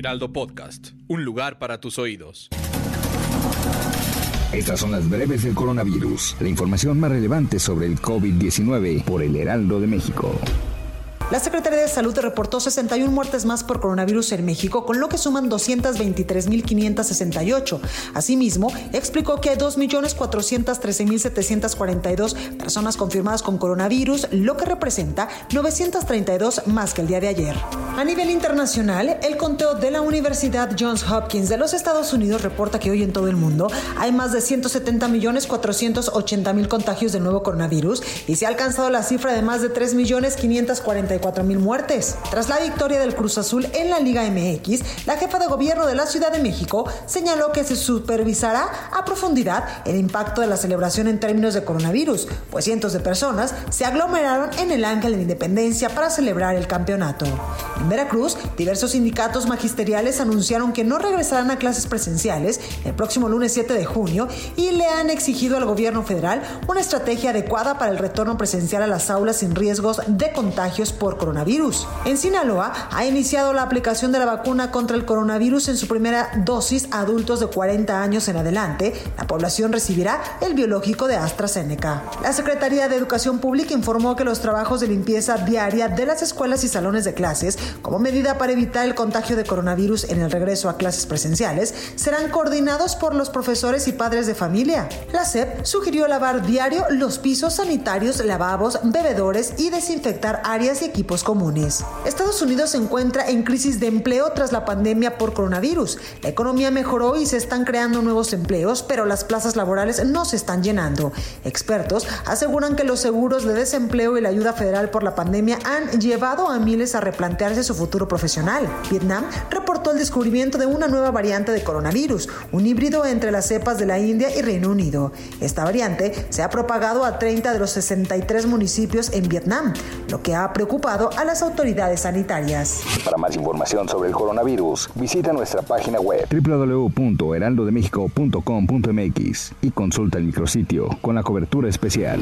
Heraldo Podcast, un lugar para tus oídos. Estas son las breves del coronavirus, la información más relevante sobre el COVID-19 por el Heraldo de México. La Secretaría de Salud reportó 61 muertes más por coronavirus en México, con lo que suman 223.568. Asimismo, explicó que hay 2.413.742 personas confirmadas con coronavirus, lo que representa 932 más que el día de ayer. A nivel internacional, el conteo de la Universidad Johns Hopkins de los Estados Unidos reporta que hoy en todo el mundo hay más de 170.480.000 contagios del nuevo coronavirus y se ha alcanzado la cifra de más de 3.544.000 mil muertes. Tras la victoria del Cruz Azul en la Liga MX, la jefa de gobierno de la Ciudad de México señaló que se supervisará a profundidad el impacto de la celebración en términos de coronavirus, pues cientos de personas se aglomeraron en el Ángel de la Independencia para celebrar el campeonato. En Veracruz, diversos sindicatos magisteriales anunciaron que no regresarán a clases presenciales el próximo lunes 7 de junio y le han exigido al gobierno federal una estrategia adecuada para el retorno presencial a las aulas sin riesgos de contagios por coronavirus. En Sinaloa ha iniciado la aplicación de la vacuna contra el coronavirus en su primera dosis a adultos de 40 años en adelante. La población recibirá el biológico de AstraZeneca. La Secretaría de Educación Pública informó que los trabajos de limpieza diaria de las escuelas y salones de clases, como medida para evitar el contagio de coronavirus en el regreso a clases presenciales, serán coordinados por los profesores y padres de familia. La SEP sugirió lavar diario los pisos sanitarios, lavabos, bebedores y desinfectar áreas y equipos comunes. Estados Unidos se encuentra en crisis de empleo tras la pandemia por coronavirus. La economía mejoró y se están creando nuevos empleos, pero las plazas laborales no se están llenando. Expertos aseguran que los seguros de desempleo y la ayuda federal por la pandemia han llevado a miles a replantearse su futuro profesional. Vietnam reportó el descubrimiento de una nueva variante de coronavirus, un híbrido entre las cepas de la India y Reino Unido. Esta variante se ha propagado a 30 de los 63 municipios en Vietnam, lo que ha preocupado a las autoridades sanitarias. Para más información sobre el coronavirus, visita nuestra página web www.heraldodemexico.com.mx y consulta el micrositio con la cobertura especial.